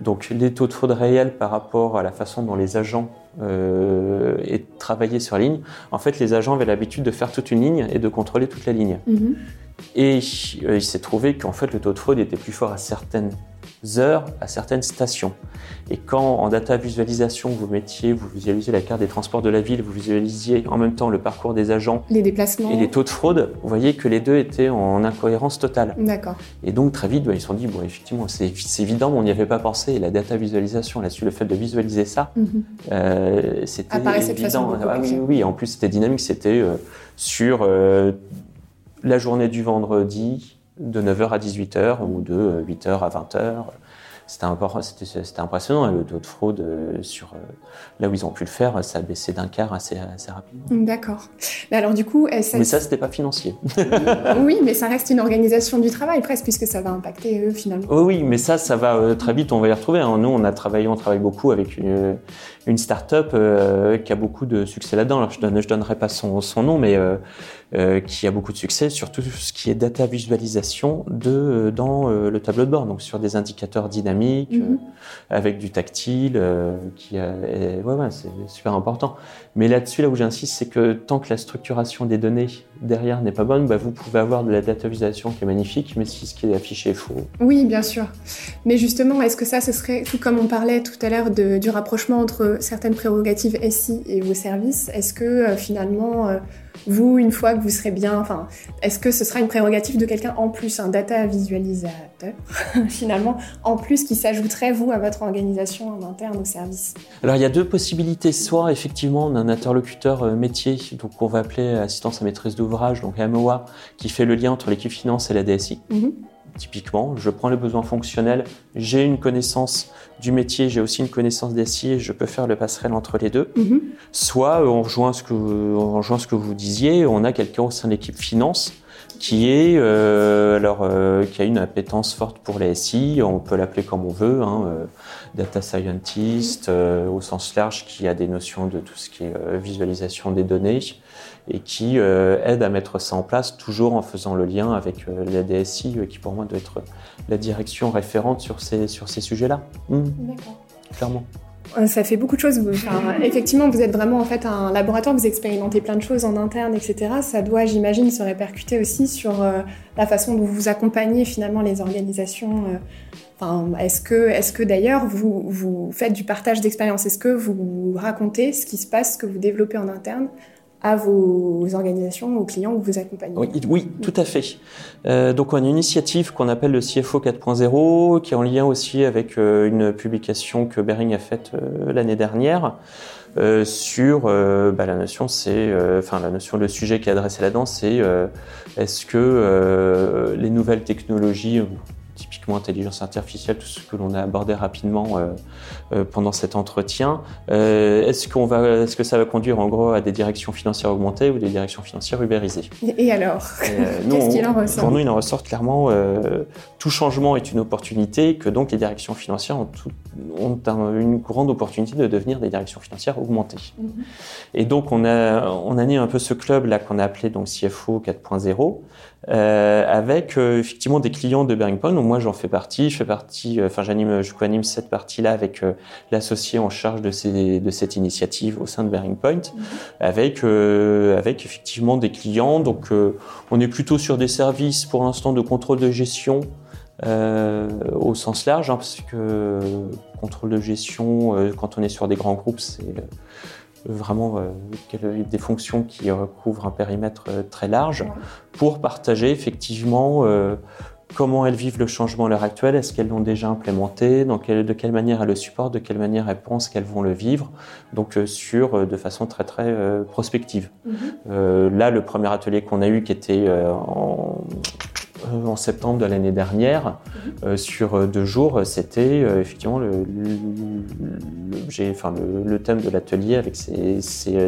donc les taux de fraude réels par rapport à la façon dont les agents euh, et travailler sur ligne, en fait, les agents avaient l'habitude de faire toute une ligne et de contrôler toute la ligne. Mhm. Et euh, il s'est trouvé qu'en fait, le taux de fraude était plus fort à certaines heures à certaines stations. Et quand en data visualisation, vous mettiez, vous visualisiez la carte des transports de la ville, vous visualisiez en même temps le parcours des agents, les déplacements et les taux de fraude, vous voyez que les deux étaient en incohérence totale. D'accord. Et donc très vite, bah, ils se sont dit, bon, effectivement, c'est évident, mais on n'y avait pas pensé. Et la data visualisation, là-dessus, le fait de visualiser ça, mhm. euh, c'était évident. Ah oui, oui, en plus c'était dynamique, c'était euh, sur euh, la journée du vendredi, de 9h à 18h ou de 8h à 20h c'était impressionnant. Le taux de fraude euh, sur euh, là où ils ont pu le faire, ça a baissé d'un quart assez, assez rapidement. D'accord. Mais alors du coup, ça... mais ça c'était pas financier. oui, mais ça reste une organisation du travail presque puisque ça va impacter eux finalement. oui, mais ça, ça va euh, très vite. On va y retrouver. Hein. Nous, on a travaillé, on travaille beaucoup avec une, une start-up qui a beaucoup de succès là-dedans. Alors je donne, je donnerai pas son, son nom, mais qui a beaucoup de succès sur tout ce qui est data visualisation de dans le tableau de bord, donc sur des indicateurs dynamiques Mhm. Euh, avec du tactile, euh, qui ouais, ouais, c'est super important. Mais là-dessus, là où j'insiste, c'est que tant que la structuration des données derrière n'est pas bonne, bah, vous pouvez avoir de la data visualisation qui est magnifique, mais si ce qui est affiché est faux. Oui, bien sûr. Mais justement, est-ce que ça, ce serait, tout comme on parlait tout à l'heure du rapprochement entre certaines prérogatives SI et vos services, est-ce que euh, finalement vous, une fois que vous serez bien, enfin, est-ce que ce sera une prérogative de quelqu'un en plus, un data visualisateur, finalement, en plus qui s'ajouterait, vous, à votre organisation en interne au service? Alors, il y a deux possibilités. Soit, effectivement, on a un interlocuteur euh, métier, donc qu'on va appeler assistance à maîtrise d'ouvrage, donc MOA, qui fait le lien entre l'équipe finance et la DSI. Mhm. Typiquement, je prends les besoins fonctionnels, j'ai une connaissance du métier, j'ai aussi une connaissance des et je peux faire le passerelle entre les deux. Mhm. Soit, euh, on rejoint, ce que, on rejoint ce que vous disiez, on a quelqu'un au sein de l'équipe finance qui est euh, alors euh, qui a une appétence forte pour les SI, on peut l'appeler comme on veut, hein, data scientist au sens large, qui a des notions de tout ce qui est visualisation des données, et qui euh, aide à mettre ça en place, toujours en faisant le lien avec euh, la DSI, euh, qui pour moi doit être la direction référente sur ces, sur ces sujets-là. Mmh. D'accord. Clairement. Ça fait beaucoup de choses. effectivement, vous êtes vraiment en fait un laboratoire, vous expérimentez plein de choses en interne, etc. Ça doit, j'imagine, se répercuter aussi sur la façon dont vous accompagnez finalement les organisations. Est-ce que, est-ce que d'ailleurs vous, vous faites du partage d'expérience? Est-ce que vous racontez ce qui se passe, ce que vous développez en interne à vos organisations, aux clients que vous accompagnez. Oui, tout à fait. Euh, donc on a une initiative qu'on appelle le CFO 4.0, qui est en lien aussi avec euh, une publication que Bering a faite euh, l'année dernière. Sur bah, la notion, c'est, enfin la notion, le sujet qui est adressé là-dedans, c'est est-ce que les nouvelles technologies typiquement intelligence artificielle, tout ce que l'on a abordé rapidement euh, euh, pendant cet entretien. Euh, est-ce qu'on va, est-ce que ça va conduire en gros à des directions financières augmentées ou des directions financières ubérisées? Et alors? Qu'est-ce qu'il en ressort? Pour nous, il en ressort clairement tout changement est une opportunité, que donc les directions financières ont, ont une grande opportunité de devenir des directions financières augmentées. Mm-hmm. Et donc on a on a né un peu ce club là qu'on a appelé donc CFO 4.0 euh, avec euh, effectivement des clients de Bearing Point. moi, j'en fais partie. Je fais partie. Euh, enfin, j'anime, je co-anime cette partie-là avec l'associé en charge de, ces, de cette initiative au sein de Bearing Point, mhm. avec avec effectivement des clients. Donc, on est plutôt sur des services pour l'instant de contrôle de gestion. au sens large, hein, parce que contrôle de gestion, quand on est sur des grands groupes, c'est vraiment euh, des fonctions qui recouvrent un périmètre euh, très large pour partager effectivement euh, comment elles vivent le changement à l'heure actuelle, est-ce qu'elles l'ont déjà implémenté, dans de quelle manière elles le supportent, de quelle manière elles pensent qu'elles vont le vivre, donc sur de façon très très prospective. Mm-hmm. là, le premier atelier qu'on a eu qui était euh, en septembre de l'année dernière, mhm. euh, sur euh, deux jours, c'était effectivement le, enfin, le, thème de l'atelier avec ces,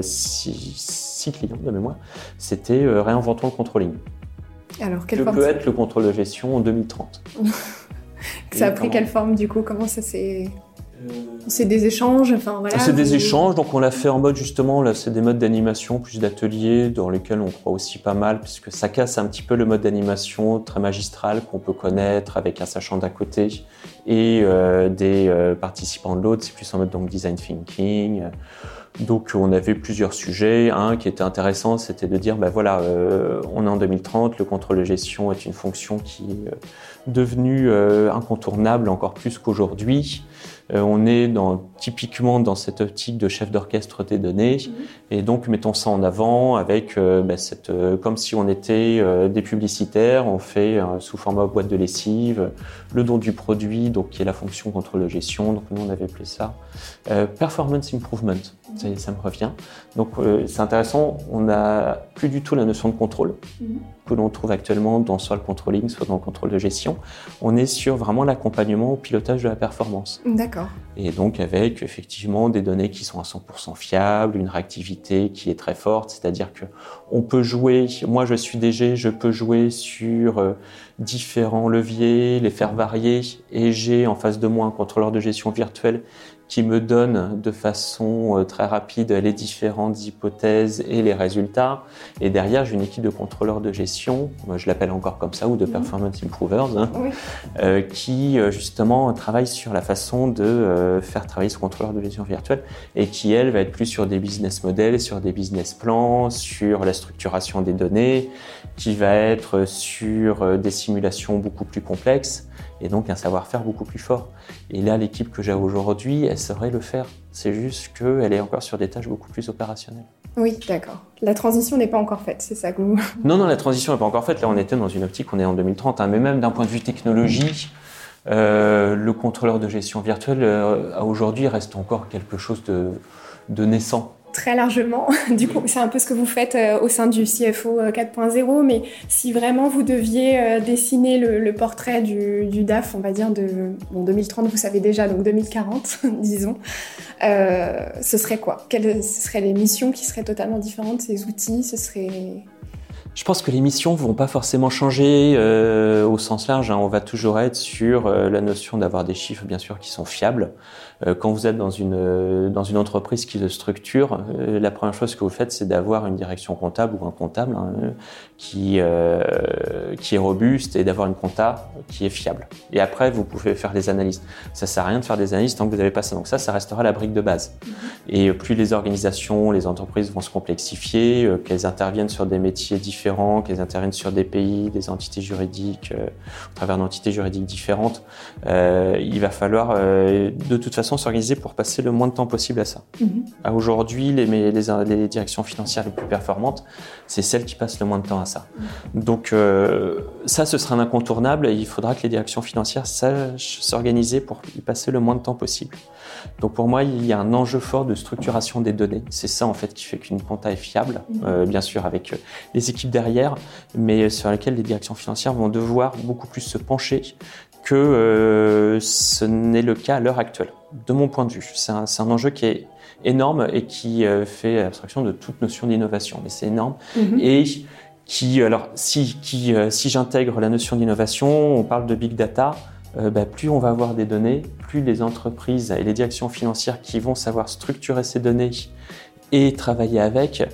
six, clients de mémoire, c'était réinventons le controlling. Alors, quelle que peut être le contrôle de gestion en 2030 Ça a pris quelle forme du coup? Comment ça s'est c'est des échanges, enfin voilà. C'est des échanges, donc on l'a fait en mode justement, là c'est des modes d'animation plus d'ateliers dans lesquels on croit aussi pas mal, puisque ça casse un petit peu le mode d'animation très magistral qu'on peut connaître avec un sachant d'un côté et euh, des euh, participants de l'autre, c'est plus en mode donc design thinking. Donc on avait plusieurs sujets. Un qui était intéressant, c'était de dire, ben voilà, euh, on est en 2030, le contrôle de gestion est une fonction qui est devenue incontournable encore plus qu'aujourd'hui. Euh, on est dans, typiquement dans cette optique de chef d'orchestre des données, mhm. et donc mettons ça en avant avec euh, bah, cette, euh, comme si on était des publicitaires, on fait sous format boîte de lessive le don du produit, donc qui est la fonction contrôle de gestion. Donc nous on avait appelé ça performance improvement. Mhm. Ça, me revient. Donc c'est intéressant. On n'a plus du tout la notion de contrôle. Mhm que l'on trouve actuellement dans soit le controlling, soit dans le contrôle de gestion. On est sur vraiment l'accompagnement au pilotage de la performance. D'accord. Et donc avec effectivement des données qui sont à 100% fiables, une réactivité qui est très forte, c'est-à-dire que on peut jouer, moi je suis DG, je peux jouer sur euh, différents leviers, les faire varier, et j'ai en face de moi un contrôleur de gestion virtuelle qui me donne de façon euh, très rapide les différentes hypothèses et les résultats. Et derrière, j'ai une équipe de contrôleurs de gestion, je l'appelle encore comme ça, ou de mhm. performance improvers, hein, euh, qui euh, justement travaille sur la façon de faire travailler ce contrôleur de gestion virtuel et qui, elle, va être plus sur des business models, sur des business plans, sur la structuration des données, qui va être sur des simulations beaucoup plus complexes et donc un savoir-faire beaucoup plus fort. Et là, l'équipe que j'ai aujourd'hui, elle saurait le faire. C'est juste qu'elle est encore sur des tâches beaucoup plus opérationnelles. Oui, d'accord. La transition n'est pas encore faite, c'est ça que vous... Non, non, la transition n'est pas encore faite. Là, on était dans une optique, on est en 2030. Hein. mais même d'un point de vue technologie, euh, le contrôleur de gestion virtuelle, euh, aujourd'hui, reste encore quelque chose de, de naissant très largement. Du coup, c'est un peu ce que vous faites euh, au sein du CFO 4.0, euh, mais si vraiment vous deviez euh, dessiner le, portrait du, DAF, on va dire de bon, 2030, vous savez déjà, donc 2040, disons, ce serait quoi? Quelles seraient les missions qui seraient totalement différentes, ces outils? Ce serait je pense que les missions vont pas forcément changer euh, au sens large. Hein. On va toujours être sur euh, la notion d'avoir des chiffres, bien sûr, qui sont fiables. Euh, quand vous êtes dans une euh, dans une entreprise qui se structure, euh, la première chose que vous faites, c'est d'avoir une direction comptable ou un comptable hein, qui qui est robuste et d'avoir une compta qui est fiable. Et après, vous pouvez faire des analyses. Ça sert à rien de faire des analyses tant que vous n'avez pas ça. Donc ça, ça restera la brique de base. Et plus les organisations, les entreprises vont se complexifier, qu'elles interviennent sur des métiers différents qu'elles interviennent sur des pays, des entités juridiques, euh, au travers d'entités juridiques différentes, il va falloir de toute façon s'organiser pour passer le moins de temps possible à ça. Mhm. Aujourd'hui, les, les, les, directions financières les plus performantes, c'est celles qui passent le moins de temps à ça. Donc ça, ce sera un incontournable et il faudra que les directions financières sachent s'organiser pour y passer le moins de temps possible. Donc pour moi, il y a un enjeu fort de structuration des données. C'est ça en fait qui fait qu'une compta est fiable, Mhm. euh, bien sûr avec euh, les équipes derrière, mais sur lesquelles les directions financières vont devoir beaucoup plus se pencher que euh, ce n'est le cas à l'heure actuelle, de mon point de vue. C'est un, un, enjeu qui est énorme et qui euh, fait abstraction de toute notion d'innovation, mais c'est énorme. Mhm. Et qui, alors, si, qui, euh, si j'intègre la notion d'innovation, on parle de big data, euh, bah, plus on va avoir des données, plus les entreprises et les directions financières qui vont savoir structurer ces données et travailler avec,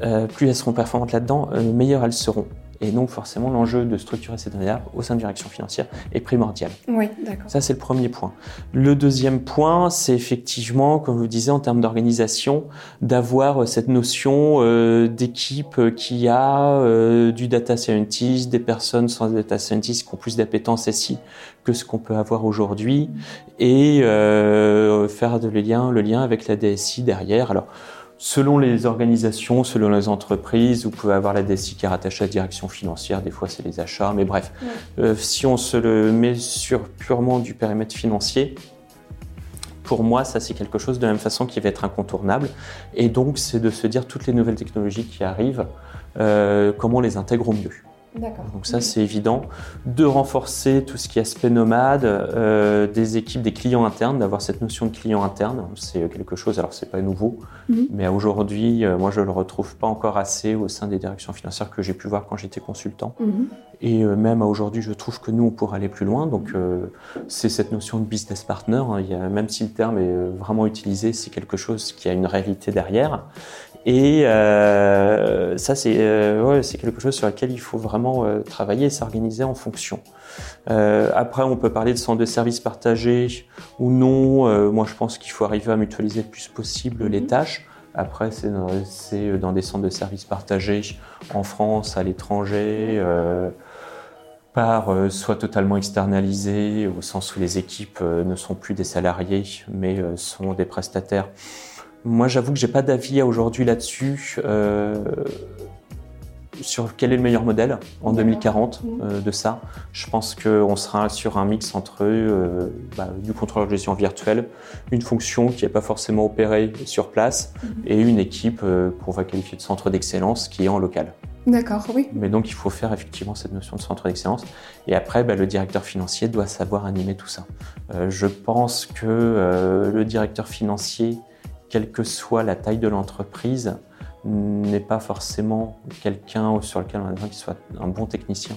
euh, plus elles seront performantes là-dedans, euh, meilleures elles seront. Et donc forcément, l'enjeu de structurer ces données-là au sein de direction financière est primordial. Oui, d'accord. Ça, c'est le premier point. Le deuxième point, c'est effectivement, comme vous disais, en termes d'organisation, d'avoir cette notion euh, d'équipe qui a euh, du data scientist, des personnes sans data scientist qui ont plus d'appétence SI que ce qu'on peut avoir aujourd'hui, et euh, faire de le lien, le lien avec la DSI derrière. Alors, Selon les organisations, selon les entreprises, vous pouvez avoir la DSI qui est rattachée à la direction financière, des fois c'est les achats, mais bref, Ouais. euh, si on se le met sur purement du périmètre financier, pour moi, ça c'est quelque chose de la même façon qui va être incontournable. Et donc, c'est de se dire toutes les nouvelles technologies qui arrivent, euh, comment on les intègre au mieux. Donc ça, c'est évident. De renforcer tout ce qui est aspect nomade, euh, des équipes, des clients internes, d'avoir cette notion de client interne. C'est quelque chose, alors c'est pas nouveau, Mhm. mais aujourd'hui, euh, moi je le retrouve pas encore assez au sein des directions financières que j'ai pu voir quand j'étais consultant. Mhm. Et euh, même à aujourd'hui, je trouve que nous, on pourrait aller plus loin. Donc, c'est cette notion de business partner. hein. Il y a, même si le terme est vraiment utilisé, c'est quelque chose qui a une réalité derrière. Et euh, ça, c'est euh, ouais, c'est quelque chose sur lequel il faut vraiment euh, travailler et s'organiser en fonction. Après, on peut parler de centre de services partagés ou non. Moi, je pense qu'il faut arriver à mutualiser le plus possible les Mhm. tâches. Après, c'est dans, des centres de services partagés en France, à l'étranger, par soit totalement externalisés, au sens où les équipes ne sont plus des salariés, mais sont des prestataires. Moi, j'avoue que j'ai pas d'avis aujourd'hui là-dessus. euh, sur quel est le meilleur modèle en D'accord. 2040 Mhm. euh, de ça. Je pense qu'on sera sur un mix entre euh, bah, du contrôleur de gestion virtuel, une fonction qui n'est pas forcément opérée sur place, Mhm. et une équipe euh, qu'on va qualifier de centre d'excellence qui est en local. D'accord, oui. Mais donc il faut faire effectivement cette notion de centre d'excellence. Et après, bah, le directeur financier doit savoir animer tout ça. Je pense que le directeur financier, quelle que soit la taille de l'entreprise, n'est pas forcément quelqu'un sur lequel on a besoin qu'il soit un bon technicien,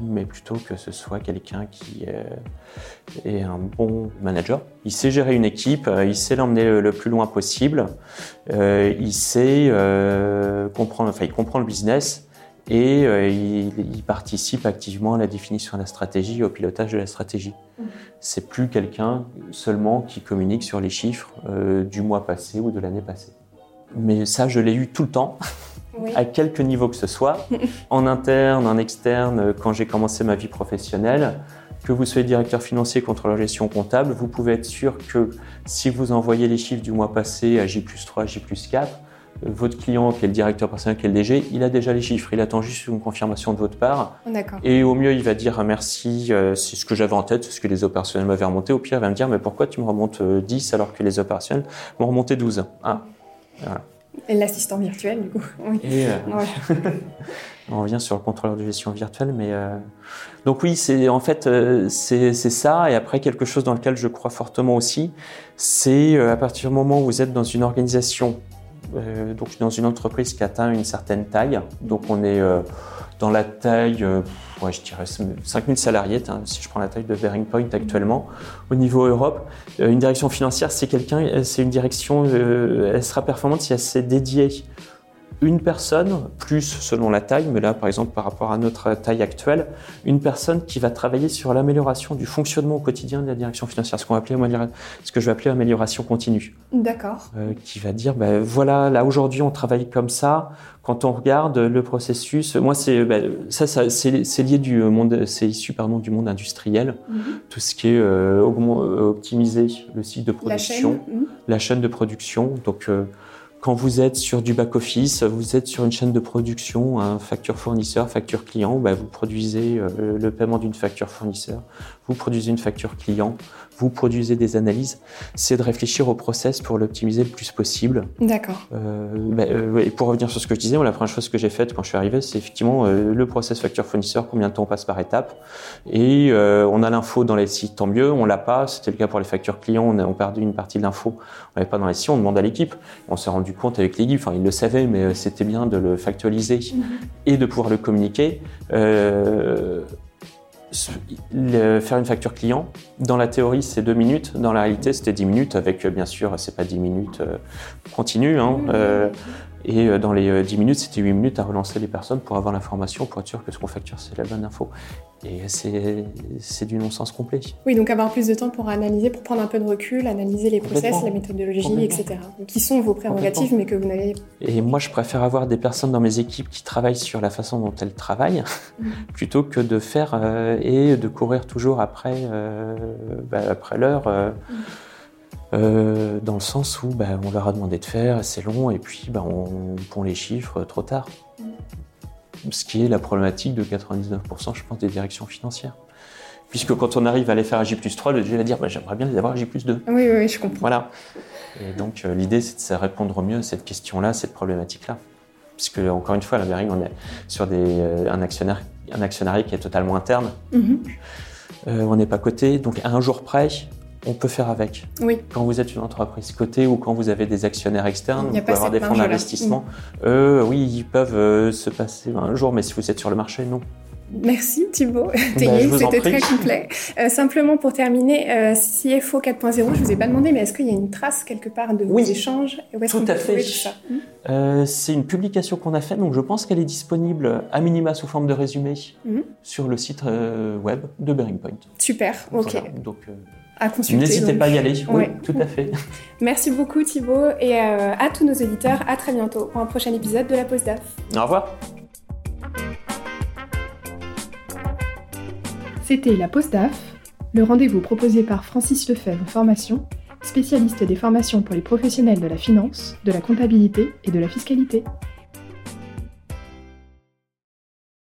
mais plutôt que ce soit quelqu'un qui euh, est un bon manager. Il sait gérer une équipe, euh, il sait l'emmener le, plus loin possible, euh, il sait comprendre, enfin il comprend le business et euh, il, participe activement à la définition de la stratégie au pilotage de la stratégie. C'est plus quelqu'un seulement qui communique sur les chiffres euh, du mois passé ou de l'année passée. Mais ça, je l'ai eu tout le temps, à quelque niveau que ce soit, en interne, en externe, quand j'ai commencé ma vie professionnelle. Que vous soyez directeur financier, contrôleur gestion comptable, vous pouvez être sûr que si vous envoyez les chiffres du mois passé à J3, J4, votre client, qui est le directeur personnel, qui est le DG, il a déjà les chiffres. Il attend juste une confirmation de votre part. D'accord. Et au mieux, il va dire ah, merci, euh, c'est ce que j'avais en tête, c'est ce que les opérationnels m'avaient remonté. Au pire, il va me dire mais pourquoi tu me remontes euh, 10 alors que les opérationnels m'ont remonté 12 Ah, Et l'assistant virtuel, du coup. Oui. et euh, Ouais. on revient sur le contrôleur de gestion virtuelle, mais euh, donc oui, c'est en fait euh, c'est c'est ça. Et après quelque chose dans lequel je crois fortement aussi, c'est euh, à partir du moment où vous êtes dans une organisation, euh, donc dans une entreprise qui atteint une certaine taille, donc on est euh, dans la taille, euh, ouais, je dirais 5000 salariés, hein, si je prends la taille de Bearing Point actuellement, au niveau Europe, euh, une direction financière, c'est quelqu'un, c'est une direction, euh, elle sera performante si elle s'est dédiée une personne, plus selon la taille, mais là par exemple par rapport à notre taille actuelle, une personne qui va travailler sur l'amélioration du fonctionnement au quotidien de la direction financière, ce qu'on va appeler, ce que je vais appeler amélioration continue. D'accord. Euh, qui va dire, ben, voilà, là aujourd'hui on travaille comme ça. Quand on regarde le processus, moi c'est ben, ça, ça c'est lié du monde, c'est issu pardon du monde industriel, mhm. tout ce qui est euh, optimiser le site de production, la chaîne, mhm. la chaîne de production, donc euh, quand vous êtes sur du back-office, vous êtes sur une chaîne de production, facture fournisseur, facture client, bah, vous produisez euh, le paiement d'une facture fournisseur, vous produisez une facture client, vous produisez des analyses. C'est de réfléchir au process pour l'optimiser le plus possible. D'accord. Euh, bah, euh, et pour revenir sur ce que je disais, la première chose que j'ai faite quand je suis arrivé, c'est effectivement le process facture fournisseur, combien de temps on passe par étape. Et on a l'info dans les sites, tant mieux. On l'a pas. C'était le cas pour les factures clients. On a on perdu une partie de l'info. On n'avait pas dans les sites. On demande à l'équipe. On s'est rendu compte avec l'équipe, enfin ils le savaient, mais euh, c'était bien de le factualiser mhm. et de pouvoir le communiquer. Euh, faire une facture client, dans la théorie c'est deux minutes, dans la réalité c'était dix minutes avec euh, bien sûr c'est pas dix minutes euh, continues, hein, et euh, dans les 10 euh, minutes, c'était 8 minutes à relancer les personnes pour avoir l'information, pour être sûr que ce qu'on facture, c'est la bonne info. Et c'est du non-sens complet. Oui, donc avoir plus de temps pour analyser, pour prendre un peu de recul, analyser les process, la méthodologie, etc. qui sont vos prérogatives, mais que vous n'avez... Et moi, je préfère avoir des personnes dans mes équipes qui travaillent sur la façon dont elles travaillent, mm. plutôt que de faire euh, et de courir toujours après, bah, après l'heure. Mm. Euh, dans le sens où bah, on leur a demandé de faire, c'est long, et puis bah, on pond les chiffres trop tard. Ce qui est la problématique de 99%, je pense, des directions financières. Puisque quand on arrive à les faire à J3, le DG va dire bah, j'aimerais bien les avoir à J2. Oui, oui, je comprends. Voilà. Et donc euh, l'idée, c'est de répondre mieux à cette question-là, cette problématique-là. Puisque, encore une fois, à la Bering, on est sur des, euh, un, actionnaire, un actionnariat qui est totalement interne. Mm-hmm. on n'est pas coté, donc à un jour près, on peut faire avec. Oui. Quand vous êtes une entreprise cotée ou quand vous avez des actionnaires externes, vous pouvez avoir des fonds d'investissement. Euh, oui, ils peuvent euh, se passer un jour, mais si vous êtes sur le marché, non. Merci Thibaut. Ben, c'était très complet. Euh, simplement pour terminer, euh, CFO 4.0, je vous ai pas demandé, mais est-ce qu'il y a une trace quelque part de vos échanges Tout à fait. Euh, c'est une publication qu'on a faite, donc je pense qu'elle est disponible à minima sous forme de résumé mhm. sur le site web de Bearing Point. Super, ok. donc à consulter. N'hésitez pas à y aller. Oui, tout à fait. Merci beaucoup Thibaut et à tous nos auditeurs. À très bientôt pour un prochain épisode de la Pause DAF. Au revoir. C'était la Pause DAF, le rendez-vous proposé par Francis Lefebvre Formation, spécialiste des formations pour les professionnels de la finance, de la comptabilité et de la fiscalité.